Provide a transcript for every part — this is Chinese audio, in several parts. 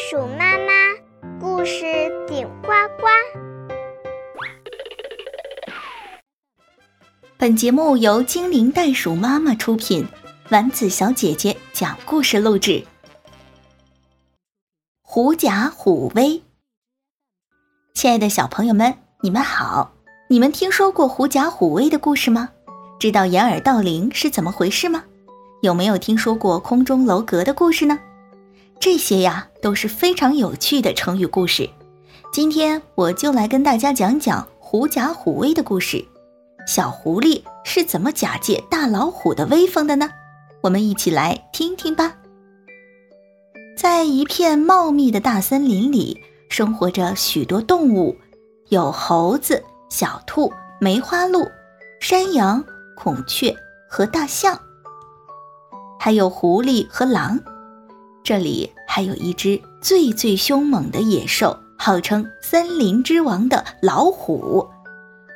鼠妈妈故事顶呱呱。本节目由精灵袋鼠妈妈出品，丸子小姐姐讲故事录制。狐假虎威，亲爱的小朋友们，你们好！你们听说过狐假虎威的故事吗？知道掩耳盗铃是怎么回事吗？有没有听说过空中楼阁的故事呢？这些呀都是非常有趣的成语故事。今天我就来跟大家讲讲狐假虎威的故事。小狐狸是怎么假借大老虎的威风的呢？我们一起来听听吧。在一片茂密的大森林里，生活着许多动物，有猴子、小兔、梅花鹿、山羊、孔雀和大象，还有狐狸和狼。这里还有一只最最凶猛的野兽，号称森林之王的老虎。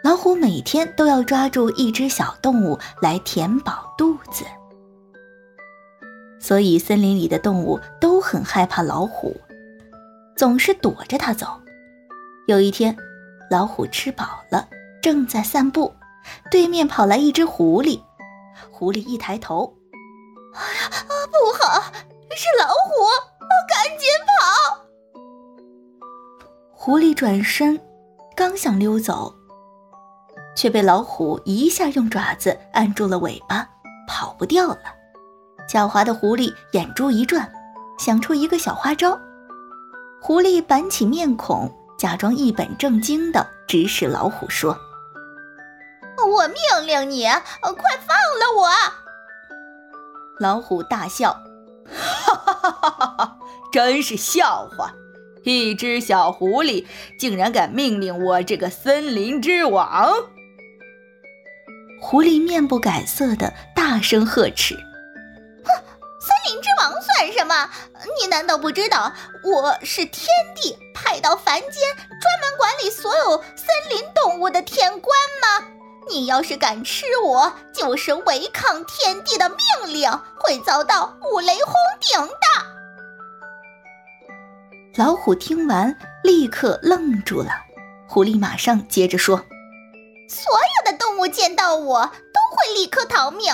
老虎每天都要抓住一只小动物来填饱肚子，所以森林里的动物都很害怕老虎，总是躲着它走。有一天，老虎吃饱了，正在散步，对面跑来一只狐狸。狐狸一抬头，哎呀，不好！是老虎！赶紧跑！狐狸转身，刚想溜走，却被老虎一下用爪子按住了尾巴，跑不掉了。狡猾的狐狸眼珠一转，想出一个小花招。狐狸板起面孔，假装一本正经地指使老虎说：“我命令你，快放了我！”老虎大笑。真是笑话！一只小狐狸竟然敢命令我这个森林之王！狐狸面不改色的大声呵斥：“哼，森林之王算什么？你难道不知道我是天帝派到凡间专门管理所有森林动物的天官吗？”你要是敢吃我，就是违抗天帝的命令，会遭到五雷轰顶的。老虎听完，立刻愣住了。狐狸马上接着说：“所有的动物见到我都会立刻逃命。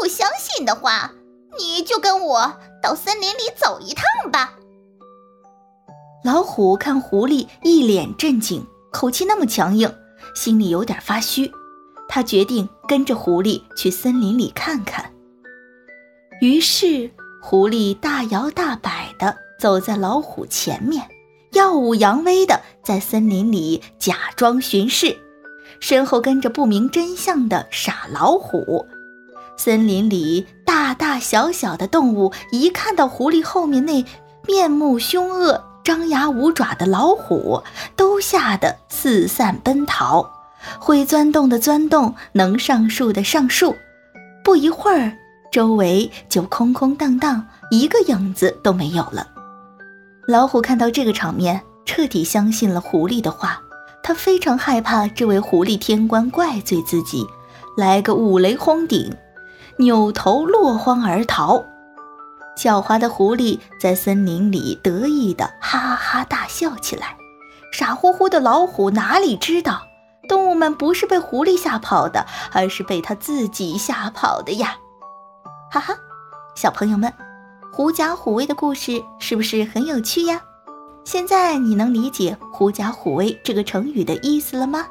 不相信的话，你就跟我到森林里走一趟吧。”老虎看狐狸一脸震惊，口气那么强硬，心里有点发虚。他决定跟着狐狸去森林里看看。于是，狐狸大摇大摆走在老虎前面，耀武扬威地在森林里假装巡视，身后跟着不明真相的傻老虎。森林里大大小小的动物一看到狐狸后面那面目凶恶、张牙舞爪的老虎，都吓得四散奔逃。会钻洞的钻洞，能上树的上树。不一会儿，周围就空空荡荡，一个影子都没有了。老虎看到这个场面，彻底相信了狐狸的话。他非常害怕这位狐狸天官怪罪自己，来个五雷轰顶，扭头落荒而逃。狡猾的狐狸在森林里得意地哈哈大笑起来。傻乎乎的老虎哪里知道？动物们不是被狐狸吓跑的，而是被他自己吓跑的呀！哈哈，小朋友们，狐假虎威的故事是不是很有趣呀？现在你能理解“狐假虎威”这个成语的意思了吗？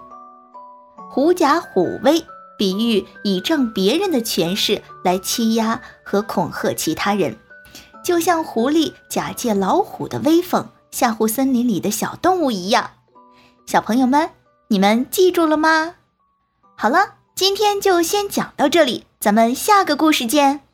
狐假虎威比喻以仗别人的权势来欺压和恐吓其他人，就像狐狸假借老虎的威风吓唬森林里的小动物一样。小朋友们。你们记住了吗？好了，今天就先讲到这里，咱们下个故事见。